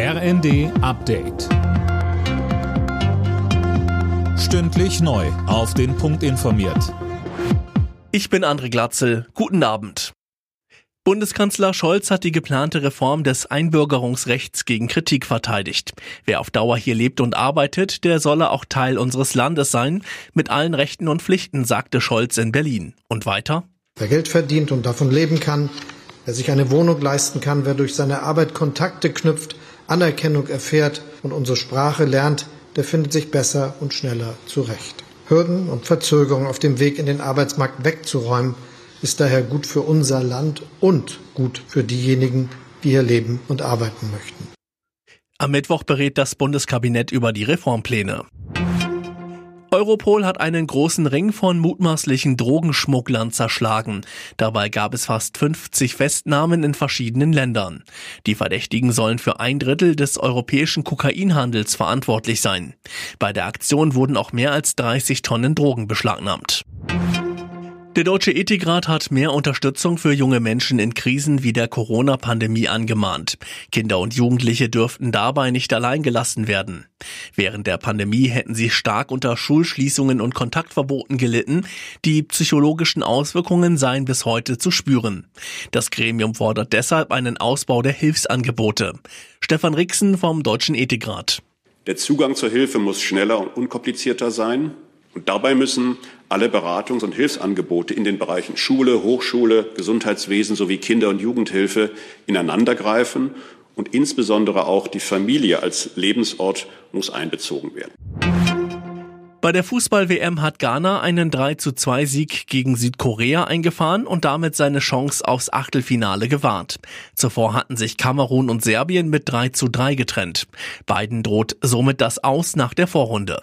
RND Update. Stündlich neu. Auf den Punkt informiert. Ich bin André Glatzel. Guten Abend. Bundeskanzler Scholz hat die geplante Reform des Einbürgerungsrechts gegen Kritik verteidigt. Wer auf Dauer hier lebt und arbeitet, der solle auch Teil unseres Landes sein, mit allen Rechten und Pflichten, sagte Scholz in Berlin. Und weiter? Wer Geld verdient und davon leben kann, wer sich eine Wohnung leisten kann, wer durch seine Arbeit Kontakte knüpft, Anerkennung erfährt und unsere Sprache lernt, der findet sich besser und schneller zurecht. Hürden und Verzögerungen auf dem Weg in den Arbeitsmarkt wegzuräumen, ist daher gut für unser Land und gut für diejenigen, die hier leben und arbeiten möchten. Am Mittwoch berät das Bundeskabinett über die Reformpläne. Europol hat einen großen Ring von mutmaßlichen Drogenschmugglern zerschlagen. Dabei gab es fast 50 Festnahmen in verschiedenen Ländern. Die Verdächtigen sollen für ein Drittel des europäischen Kokainhandels verantwortlich sein. Bei der Aktion wurden auch mehr als 30 Tonnen Drogen beschlagnahmt. Der Deutsche Ethikrat hat mehr Unterstützung für junge Menschen in Krisen wie der Corona-Pandemie angemahnt. Kinder und Jugendliche dürften dabei nicht allein gelassen werden. Während der Pandemie hätten sie stark unter Schulschließungen und Kontaktverboten gelitten. Die psychologischen Auswirkungen seien bis heute zu spüren. Das Gremium fordert deshalb einen Ausbau der Hilfsangebote. Stefan Rixen vom Deutschen Ethikrat. Der Zugang zur Hilfe muss schneller und unkomplizierter sein. Und dabei müssen alle Beratungs- und Hilfsangebote in den Bereichen Schule, Hochschule, Gesundheitswesen sowie Kinder- und Jugendhilfe ineinandergreifen und insbesondere auch die Familie als Lebensort muss einbezogen werden. Bei der Fußball-WM hat Ghana einen 3 zu 2 Sieg gegen Südkorea eingefahren und damit seine Chance aufs Achtelfinale gewahrt. Zuvor hatten sich Kamerun und Serbien mit 3 zu 3 getrennt. Beiden droht somit das Aus nach der Vorrunde.